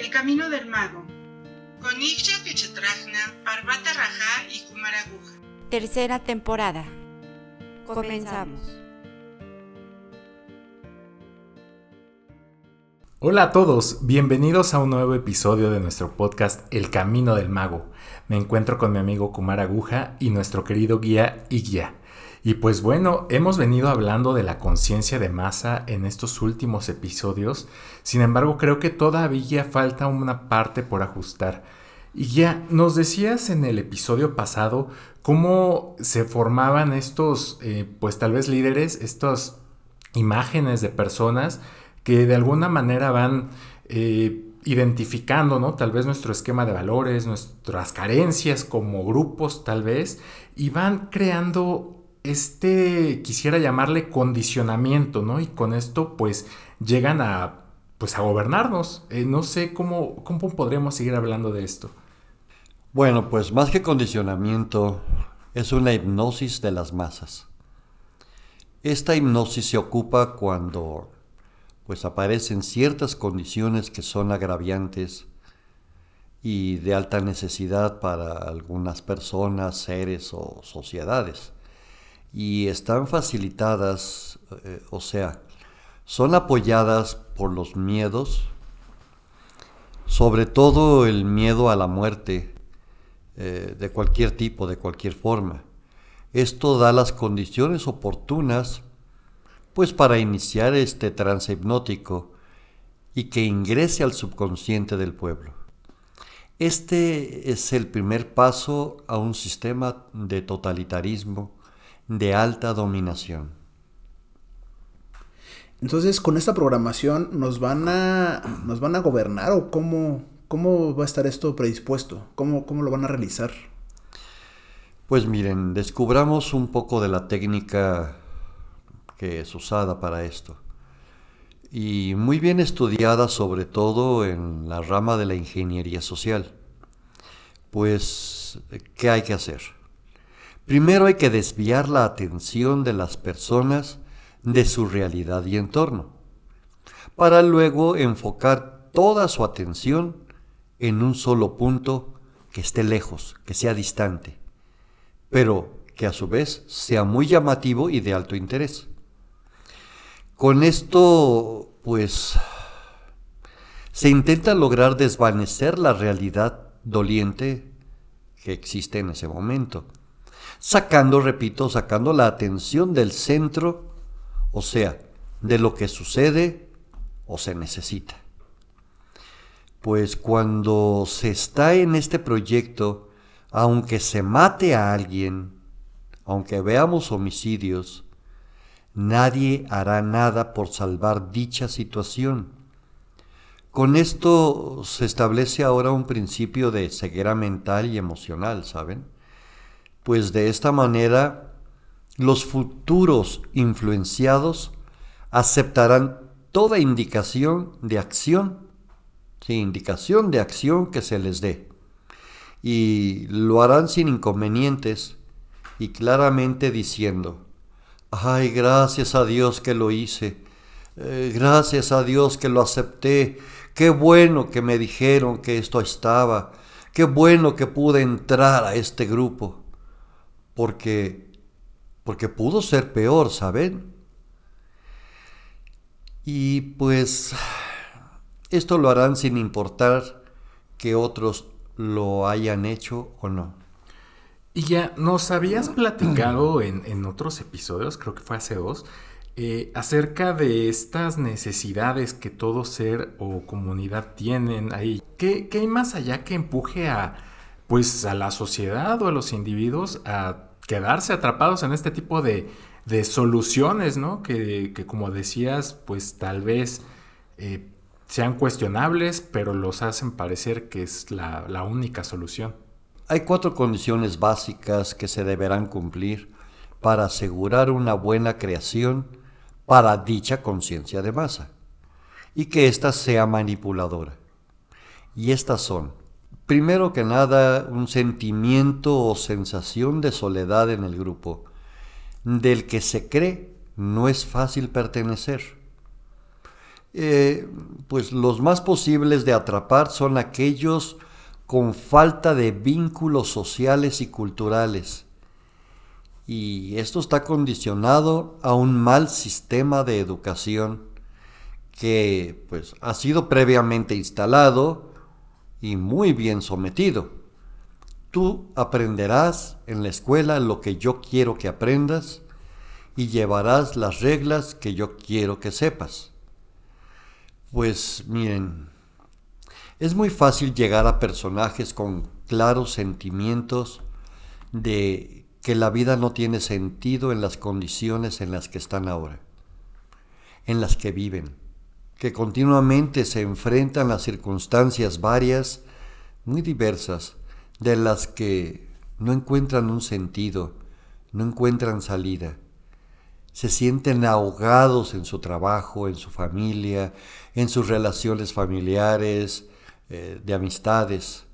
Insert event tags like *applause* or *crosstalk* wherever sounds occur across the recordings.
El Camino del Mago, con Ixia Pichetrajna, Parvata Raja y Kumaraguja. Tercera temporada. Comenzamos. Hola a todos, bienvenidos a un nuevo episodio de nuestro podcast El Camino del Mago. Me encuentro con mi amigo Kumar Aguja y nuestro querido guía Igya. Y pues bueno, hemos venido hablando de la conciencia de masa en estos últimos episodios, sin embargo creo que todavía falta una parte por ajustar. Y ya nos decías en el episodio pasado cómo se formaban estos, eh, pues tal vez líderes, estas imágenes de personas que de alguna manera van eh, identificando, ¿no? Tal vez nuestro esquema de valores, nuestras carencias como grupos, tal vez, y van creando este, quisiera llamarle condicionamiento, ¿no? Y con esto, pues, llegan a, pues, a gobernarnos. Eh, no sé cómo, cómo podríamos seguir hablando de esto. Bueno, pues más que condicionamiento, es una hipnosis de las masas. Esta hipnosis se ocupa cuando, pues, aparecen ciertas condiciones que son agraviantes y de alta necesidad para algunas personas, seres o sociedades y están facilitadas, eh, o sea, son apoyadas por los miedos, sobre todo el miedo a la muerte eh, de cualquier tipo, de cualquier forma. Esto da las condiciones oportunas pues para iniciar este trance hipnótico y que ingrese al subconsciente del pueblo. Este es el primer paso a un sistema de totalitarismo de alta dominación. Entonces, con esta programación nos van a nos van a gobernar o cómo cómo va a estar esto predispuesto? ¿Cómo, cómo lo van a realizar? Pues miren, descubramos un poco de la técnica que es usada para esto. Y muy bien estudiada sobre todo en la rama de la ingeniería social. Pues, ¿qué hay que hacer? Primero hay que desviar la atención de las personas de su realidad y entorno, para luego enfocar toda su atención en un solo punto que esté lejos, que sea distante, pero que a su vez sea muy llamativo y de alto interés. Con esto, pues, se intenta lograr desvanecer la realidad doliente que existe en ese momento sacando, repito, sacando la atención del centro, o sea, de lo que sucede o se necesita. Pues cuando se está en este proyecto, aunque se mate a alguien, aunque veamos homicidios, nadie hará nada por salvar dicha situación. Con esto se establece ahora un principio de ceguera mental y emocional, ¿saben? Pues de esta manera los futuros influenciados aceptarán toda indicación de acción, indicación de acción que se les dé, y lo harán sin inconvenientes y claramente diciendo, ay, gracias a Dios que lo hice, eh, gracias a Dios que lo acepté, qué bueno que me dijeron que esto estaba, qué bueno que pude entrar a este grupo porque, porque pudo ser peor, ¿saben? Y pues esto lo harán sin importar que otros lo hayan hecho o no. Y ya nos habías platicado en, otros episodios, creo que fue hace dos, eh, acerca de estas necesidades que todo ser o comunidad tienen ahí. ¿Qué, ¿Qué, hay más allá que empuje a, pues, a la sociedad o a los individuos a quedarse atrapados en este tipo de, soluciones, ¿no? Que, como decías, pues tal vez eh, sean cuestionables, pero los hacen parecer que es la, la única solución. Hay cuatro condiciones básicas que se deberán cumplir para asegurar una buena creación para dicha conciencia de masa y que ésta sea manipuladora. Y estas son primero que nada un sentimiento o sensación de soledad en el grupo, del que se cree no es fácil pertenecer. eh, pues los más posibles de atrapar son aquellos con falta de vínculos sociales y culturales. Y esto está condicionado a un mal sistema de educación que pues ha sido previamente instalado y muy bien sometido. Tú aprenderás en la escuela lo que yo quiero que aprendas y llevarás las reglas que yo quiero que sepas. Pues miren, es muy fácil llegar a personajes con claros sentimientos de que la vida no tiene sentido en las condiciones en las que están ahora, en las que viven, que continuamente se enfrentan a circunstancias varias, muy diversas, de las que no encuentran un sentido, no encuentran salida se sienten ahogados en su trabajo, en su familia, en sus relaciones familiares, eh, de amistades.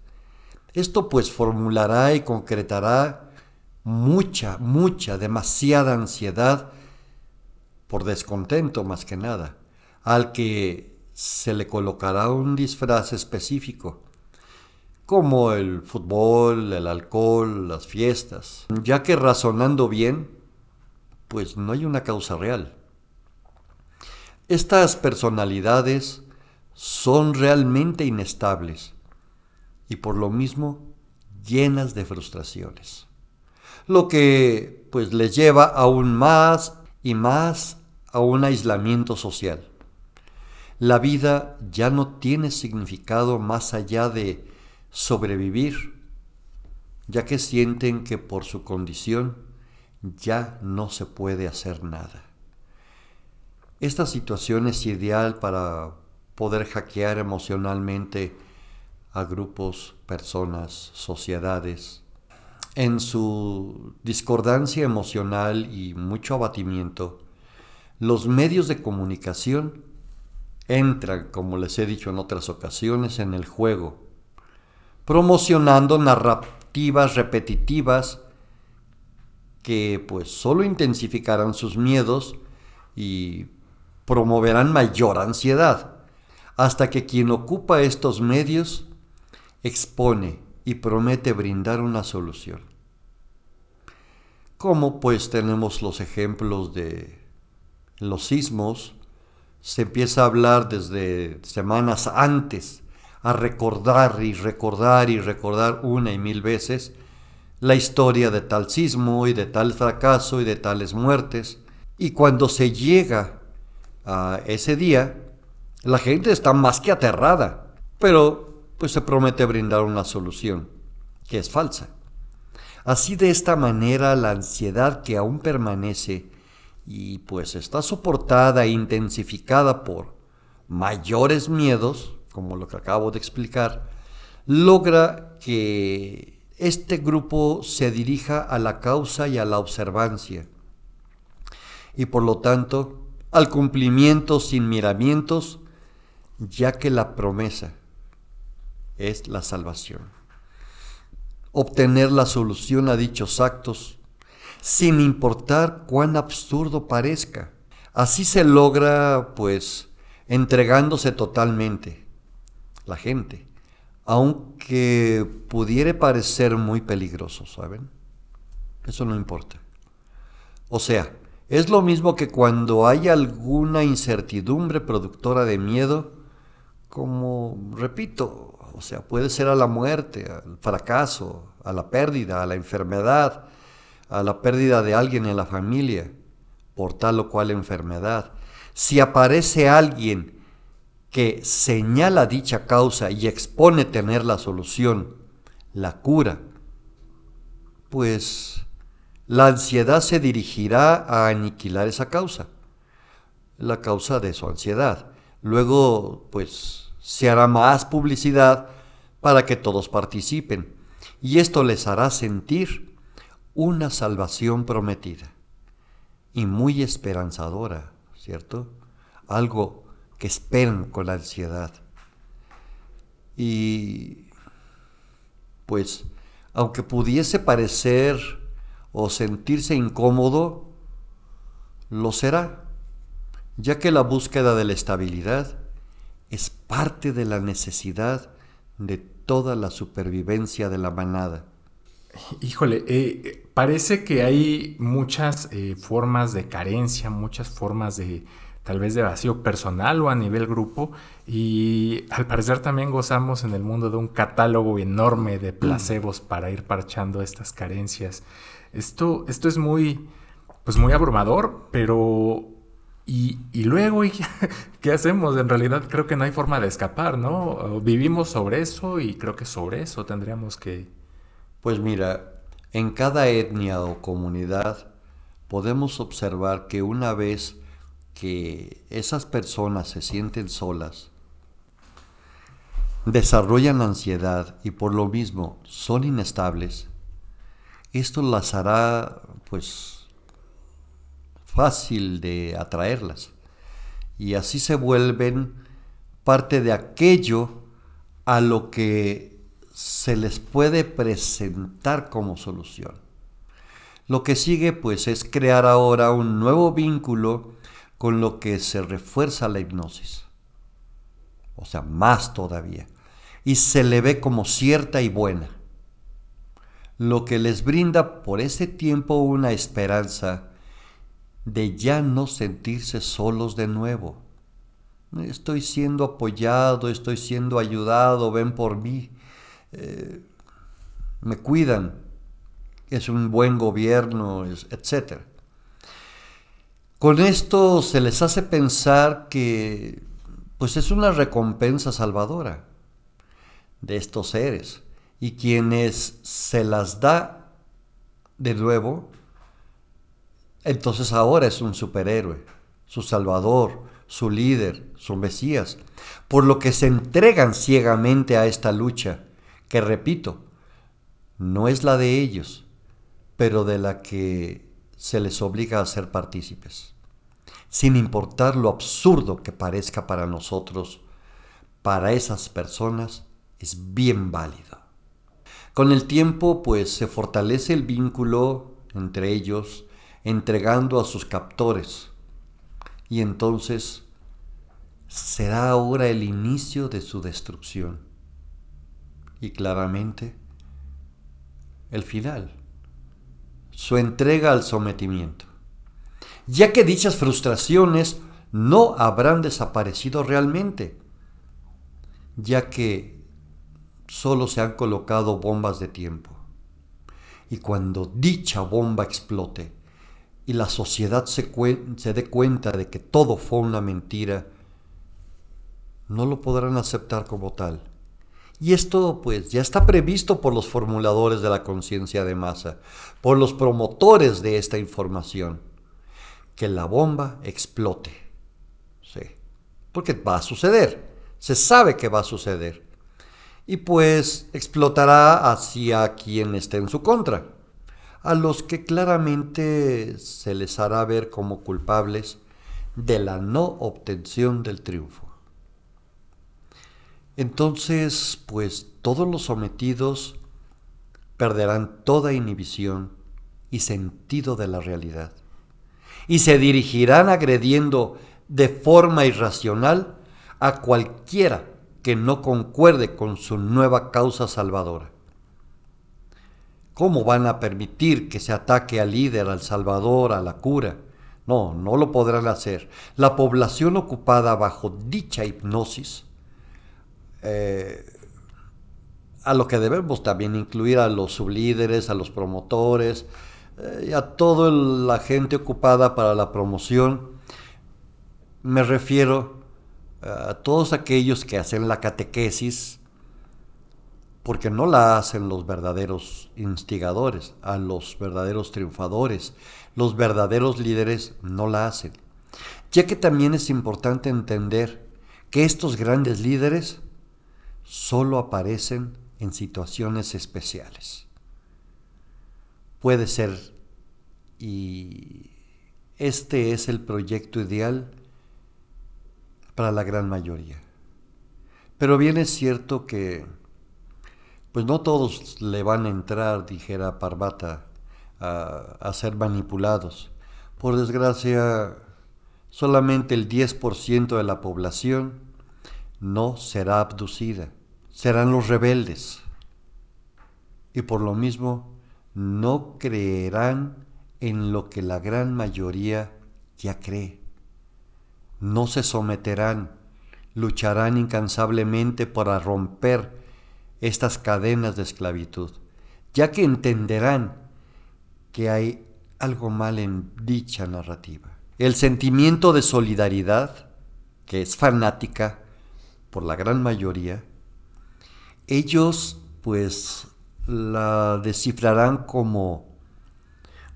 Esto pues formulará y concretará mucha, mucha, demasiada ansiedad por descontento más que nada, al que se le colocará un disfraz específico, como el fútbol, el alcohol, las fiestas, ya que razonando bien, pues no hay una causa real. Estas personalidades son realmente inestables y por lo mismo llenas de frustraciones, lo que pues les lleva aún más y más a un aislamiento social. La vida ya no tiene significado más allá de sobrevivir, ya que sienten que por su condición ya no se puede hacer nada. Esta situación es ideal para poder hackear emocionalmente a grupos, personas, sociedades. En su discordancia emocional y mucho abatimiento, los medios de comunicación entran, como les he dicho en otras ocasiones, en el juego, promocionando narrativas repetitivas que pues solo intensificarán sus miedos y promoverán mayor ansiedad, hasta que quien ocupa estos medios expone y promete brindar una solución. Como pues tenemos los ejemplos de los sismos, se empieza a hablar desde semanas antes, a recordar y recordar y recordar una y mil veces la historia de tal sismo y de tal fracaso y de tales muertes. Y cuando se llega a ese día, la gente está más que aterrada, pero pues se promete brindar una solución, que es falsa. Así de esta manera la ansiedad que aún permanece y pues está soportada e intensificada por mayores miedos, como lo que acabo de explicar, logra que este grupo se dirija a la causa y a la observancia, y por lo tanto al cumplimiento sin miramientos, ya que la promesa es la salvación. Obtener la solución a dichos actos, sin importar cuán absurdo parezca. Así se logra, pues, entregándose totalmente la gente aunque pudiera parecer muy peligroso, ¿saben? Eso no importa. O sea, es lo mismo que cuando hay alguna incertidumbre productora de miedo, como, repito, o sea, puede ser a la muerte, al fracaso, a la pérdida, a la enfermedad, a la pérdida de alguien en la familia, por tal o cual enfermedad. Si aparece alguien que señala dicha causa y expone tener la solución, la cura, pues la ansiedad se dirigirá a aniquilar esa causa, la causa de su ansiedad. Luego, pues se hará más publicidad para que todos participen y esto les hará sentir una salvación prometida y muy esperanzadora, ¿cierto? Algo que esperan con ansiedad. Y pues, aunque pudiese parecer o sentirse incómodo, lo será. ya que la búsqueda de la estabilidad es parte de la necesidad de toda la supervivencia de la manada. Híjole, eh, parece que hay muchas eh, formas de carencia, muchas formas de tal vez de vacío personal o a nivel grupo y al parecer también gozamos en el mundo de un catálogo enorme de placebos para ir parchando estas carencias. Esto, esto es muy, pues muy abrumador, pero y, luego, *laughs* ¿qué hacemos? En realidad creo que no hay forma de escapar, ¿no? Vivimos sobre eso y creo que sobre eso tendríamos que... Pues mira, en cada etnia o comunidad podemos observar que una vez que esas personas se sienten solas, desarrollan ansiedad y por lo mismo son inestables, esto las hará pues fácil de atraerlas. Y así se vuelven parte de aquello a lo que se les puede presentar como solución. Lo que sigue pues es crear ahora un nuevo vínculo con lo que se refuerza la hipnosis. O sea, más todavía. Y se le ve como cierta y buena. Lo que les brinda por ese tiempo una esperanza de ya no sentirse solos de nuevo. Estoy siendo apoyado, estoy siendo ayudado, ven por mí, me cuidan, es un buen gobierno, etc. Con esto se les hace pensar que pues es una recompensa salvadora de estos seres y quienes se las da de nuevo entonces ahora es un superhéroe, su salvador, su líder, su Mesías, por lo que se entregan ciegamente a esta lucha, que repito, no es la de ellos, pero de la que se les obliga a ser partícipes. Sin importar lo absurdo que parezca para nosotros, para esas personas es bien válido. Con el tiempo, pues se fortalece el vínculo entre ellos, entregando a sus captores. Y entonces será ahora el inicio de su destrucción. Y claramente el final, su entrega al sometimiento. Ya que dichas frustraciones no habrán desaparecido realmente, ya que solo se han colocado bombas de tiempo. Y cuando dicha bomba explote, y la sociedad se, se dé cuenta de que todo fue una mentira, no lo podrán aceptar como tal. Y esto pues ya está previsto por los formuladores de la conciencia de masa, por los promotores de esta información, que la bomba explote. Sí, porque va a suceder, se sabe que va a suceder. Y pues explotará hacia quien esté en su contra a los que claramente se les hará ver como culpables de la no obtención del triunfo. Entonces, pues todos los sometidos perderán toda inhibición y sentido de la realidad y se dirigirán agrediendo de forma irracional a cualquiera que no concuerde con su nueva causa salvadora. ¿Cómo van a permitir que se ataque al líder, al salvador, a la cura? No, no lo podrán hacer. La población ocupada bajo dicha hipnosis, eh, a lo que debemos también incluir a los sublíderes, a los promotores, eh, y a toda la gente ocupada para la promoción, me refiero a todos aquellos que hacen la catequesis, porque no la hacen los verdaderos instigadores, a los verdaderos triunfadores, los verdaderos líderes no la hacen. Ya que también es importante entender que estos grandes líderes solo aparecen en situaciones especiales. Puede ser, y este es el proyecto ideal para la gran mayoría. Pero bien es cierto que pues no todos le van a entrar, dijera Parvata, a, ser manipulados. Por desgracia, solamente el 10% de la población no será abducida, serán los rebeldes. Y por lo mismo, no creerán en lo que la gran mayoría ya cree. No se someterán, lucharán incansablemente para romper estas cadenas de esclavitud, ya que entenderán que hay algo mal en dicha narrativa. El sentimiento de solidaridad, que es fanática por la gran mayoría, ellos pues la descifrarán como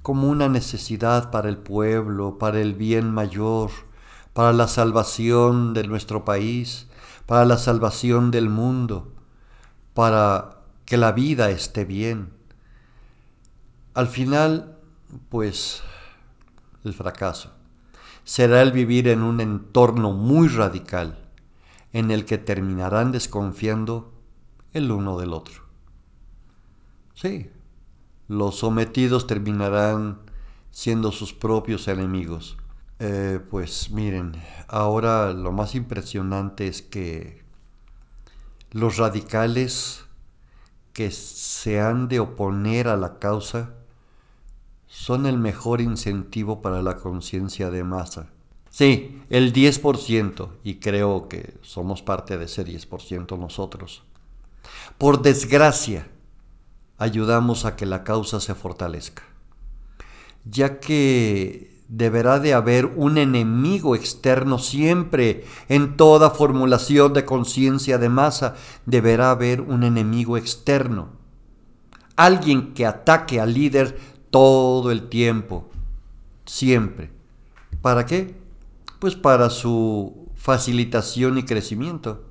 como una necesidad para el pueblo, para el bien mayor, para la salvación de nuestro país, para la salvación del mundo, para que la vida esté bien. Al final, pues, el fracaso será el vivir en un entorno muy radical, en el que terminarán desconfiando el uno del otro. Sí, los sometidos terminarán siendo sus propios enemigos. Eh, pues miren, ahora lo más impresionante es que los radicales que se han de oponer a la causa son el mejor incentivo para la conciencia de masa. Sí, el 10%, y creo que somos parte de ese 10% nosotros. Por desgracia, ayudamos a que la causa se fortalezca, ya que deberá de haber un enemigo externo siempre en toda formulación de conciencia de masa, deberá haber un enemigo externo, alguien que ataque al líder todo el tiempo, siempre. ¿Para qué? Pues para su facilitación y crecimiento.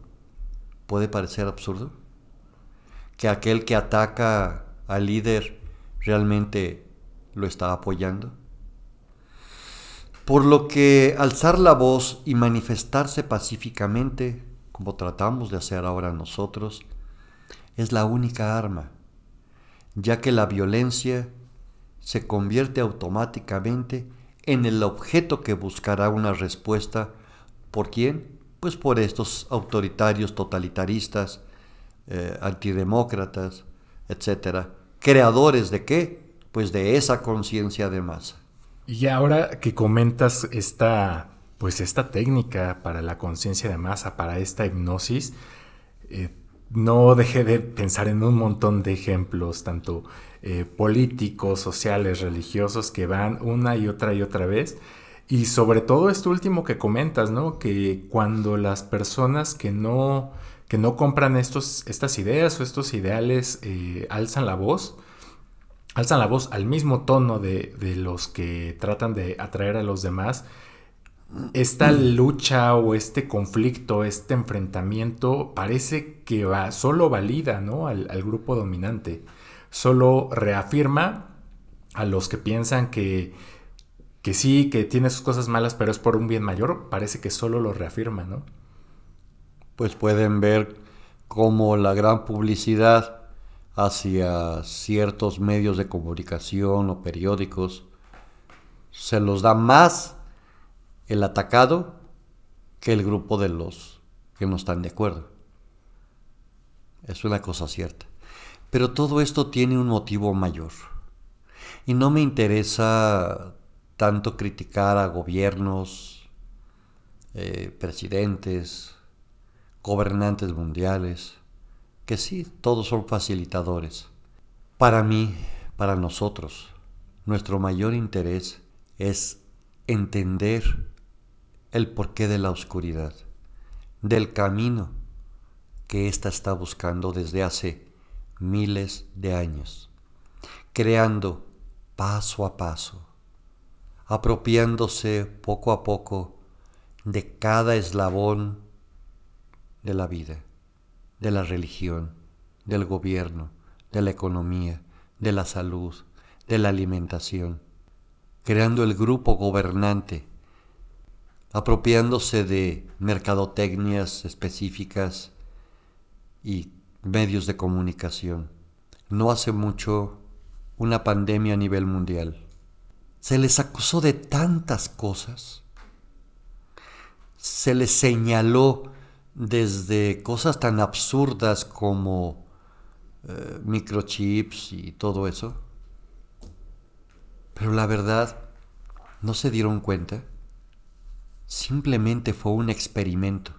Puede parecer absurdo que aquel que ataca al líder realmente lo está apoyando. Por lo que alzar la voz y manifestarse pacíficamente, como tratamos de hacer ahora nosotros, es la única arma, ya que la violencia se convierte automáticamente en el objeto que buscará una respuesta. ¿Por quién? Pues por estos autoritarios totalitaristas eh, antidemócratas, etcétera, creadores de qué? Pues de esa conciencia de masa. Y ahora que comentas esta, pues esta técnica para la conciencia de masa, para esta hipnosis, eh, no dejé de pensar en un montón de ejemplos, tanto eh, políticos, sociales, religiosos, que van una y otra y otra vez. Y sobre todo esto último que comentas, ¿no? Que cuando las personas que no que no compran estos, estas ideas o estos ideales, eh, alzan la voz, alzan la voz al mismo tono de, los que tratan de atraer a los demás, esta lucha o este conflicto, este enfrentamiento parece que va, solo valida ¿no? al, al, grupo dominante, solo reafirma a los que piensan que, que sí, que tiene sus cosas malas, pero es por un bien mayor, parece que solo lo reafirma, ¿no? pues pueden ver cómo la gran publicidad hacia ciertos medios de comunicación o periódicos se los da más el atacado que el grupo de los que no están de acuerdo. Es una cosa cierta. Pero todo esto tiene un motivo mayor. Y no me interesa tanto criticar a gobiernos, eh, presidentes, gobernantes mundiales, que sí, todos son facilitadores. Para mí, para nosotros, nuestro mayor interés es entender el porqué de la oscuridad, del camino que ésta está buscando desde hace miles de años, creando paso a paso, apropiándose poco a poco de cada eslabón de la vida, de la religión, del gobierno, de la economía, de la salud, de la alimentación, creando el grupo gobernante, apropiándose de mercadotecnias específicas y medios de comunicación. No hace mucho una pandemia a nivel mundial. Se les acusó de tantas cosas se les señaló desde cosas tan absurdas como eh, microchips y todo eso. Pero la verdad, no se dieron cuenta. Simplemente fue un experimento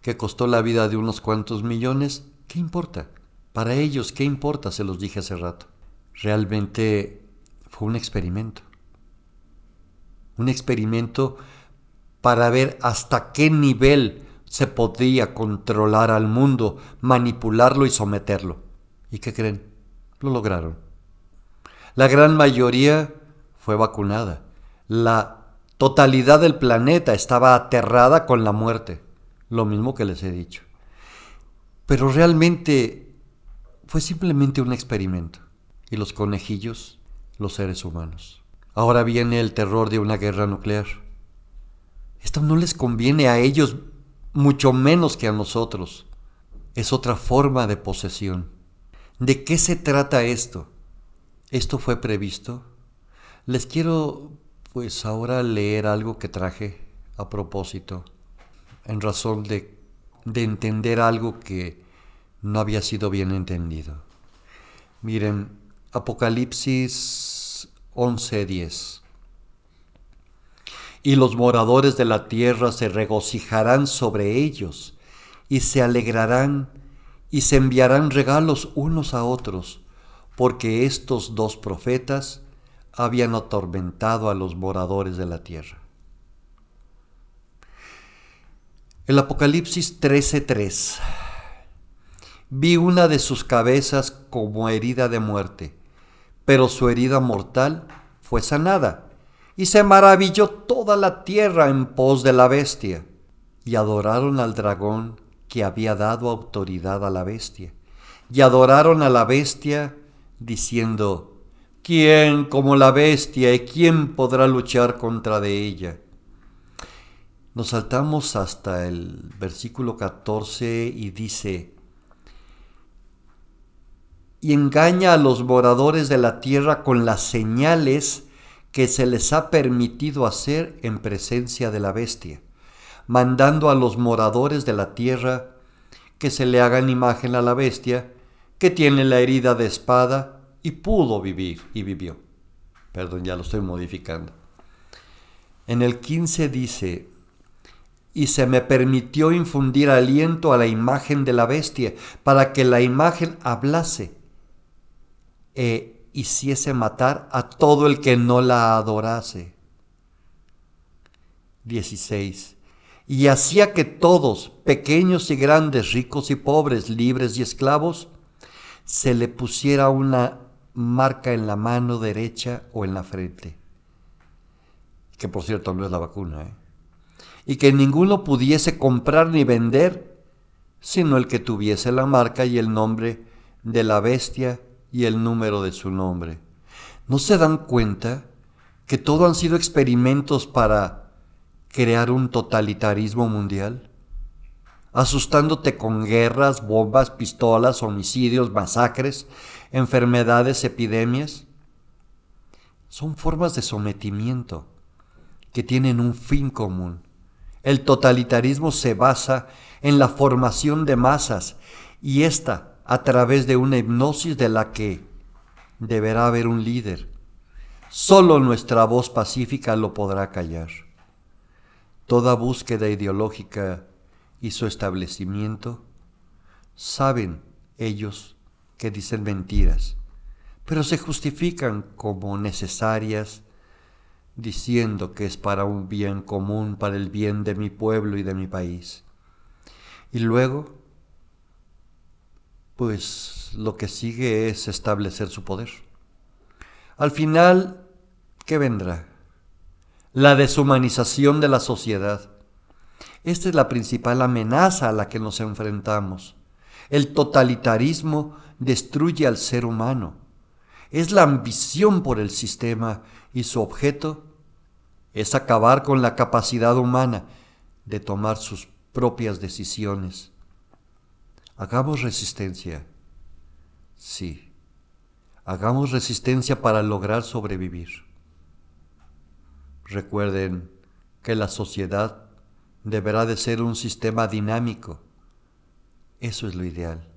que costó la vida de unos cuantos millones. ¿Qué importa? Para ellos, ¿qué importa? Se los dije hace rato. Realmente fue un experimento. Un experimento para ver hasta qué nivel se podía controlar al mundo, manipularlo y someterlo. ¿Y qué creen? Lo lograron. La gran mayoría fue vacunada. La totalidad del planeta estaba aterrada con la muerte. Lo mismo que les he dicho. Pero realmente fue simplemente un experimento. Y los conejillos, los seres humanos. Ahora viene el terror de una guerra nuclear. Esto no les conviene a ellos mucho menos que a nosotros. Es otra forma de posesión. ¿De qué se trata esto? ¿Esto fue previsto? Les quiero pues ahora leer algo que traje a propósito, en razón de, de entender algo que no había sido bien entendido. Miren, Apocalipsis 11:10 y los moradores de la tierra se regocijarán sobre ellos, y se alegrarán, y se enviarán regalos unos a otros, porque estos dos profetas habían atormentado a los moradores de la tierra. El Apocalipsis 13:3 Vi una de sus cabezas como herida de muerte, pero su herida mortal fue sanada y se maravilló toda la tierra en pos de la bestia, y adoraron al dragón que había dado autoridad a la bestia, y adoraron a la bestia diciendo, ¿quién como la bestia y quién podrá luchar contra de ella? Nos saltamos hasta el versículo 14 y dice, y engaña a los moradores de la tierra con las señales que se les ha permitido hacer en presencia de la bestia, mandando a los moradores de la tierra que se le hagan imagen a la bestia, que tiene la herida de espada y pudo vivir y vivió. Perdón, ya lo estoy modificando. En el 15 dice, y se me permitió infundir aliento a la imagen de la bestia, para que la imagen hablase e hiciese matar a todo el que no la adorase. 16. Y hacía que todos, pequeños y grandes, ricos y pobres, libres y esclavos, se le pusiera una marca en la mano derecha o en la frente. Que por cierto no es la vacuna, ¿eh? Y que ninguno pudiese comprar ni vender, sino el que tuviese la marca y el nombre de la bestia y el número de su nombre. ¿No se dan cuenta que todo han sido experimentos para crear un totalitarismo mundial? Asustándote con guerras, bombas, pistolas, homicidios, masacres, enfermedades, epidemias. Son formas de sometimiento que tienen un fin común. El totalitarismo se basa en la formación de masas y esta a través de una hipnosis de la que deberá haber un líder. Solo nuestra voz pacífica lo podrá callar. Toda búsqueda ideológica y su establecimiento saben ellos que dicen mentiras, pero se justifican como necesarias diciendo que es para un bien común, para el bien de mi pueblo y de mi país. Y luego pues lo que sigue es establecer su poder. Al final, ¿qué vendrá? La deshumanización de la sociedad. Esta es la principal amenaza a la que nos enfrentamos. El totalitarismo destruye al ser humano. Es la ambición por el sistema y su objeto es acabar con la capacidad humana de tomar sus propias decisiones. Hagamos resistencia. Sí. Hagamos resistencia para lograr sobrevivir. Recuerden que la sociedad deberá de ser un sistema dinámico. Eso es lo ideal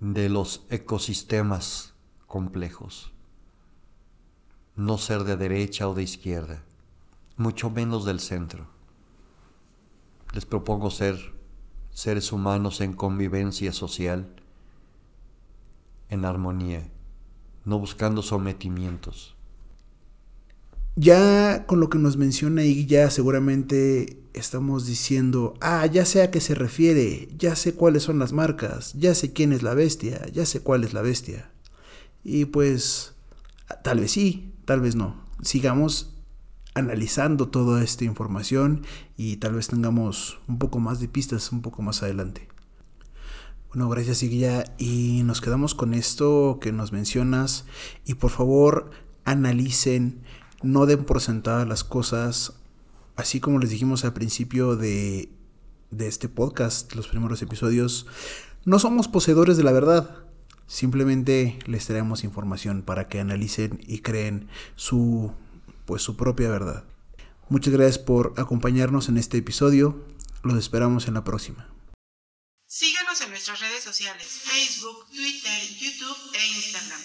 de los ecosistemas complejos. No ser de derecha o de izquierda, mucho menos del centro. Les propongo ser seres humanos en convivencia social, en armonía, no buscando sometimientos. Ya con lo que nos menciona y ya seguramente estamos diciendo, ah, ya sé a qué se refiere, ya sé cuáles son las marcas, ya sé quién es la bestia, ya sé cuál es la bestia. Y pues, tal vez sí, tal vez no. Sigamos analizando toda esta información y tal vez tengamos un poco más de pistas un poco más adelante. Bueno, gracias Iguía y nos quedamos con esto que nos mencionas y por favor analicen no den por sentadas las cosas, así como les dijimos al principio de, de este podcast, los primeros episodios, no somos poseedores de la verdad. Simplemente les traemos información para que analicen y creen su pues su propia verdad. Muchas gracias por acompañarnos en este episodio. Los esperamos en la próxima. Síganos en nuestras redes sociales, Facebook, Twitter, YouTube e Instagram.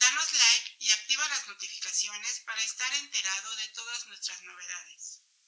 Danos like y activa las notificaciones para estar enterado de todas nuestras novedades.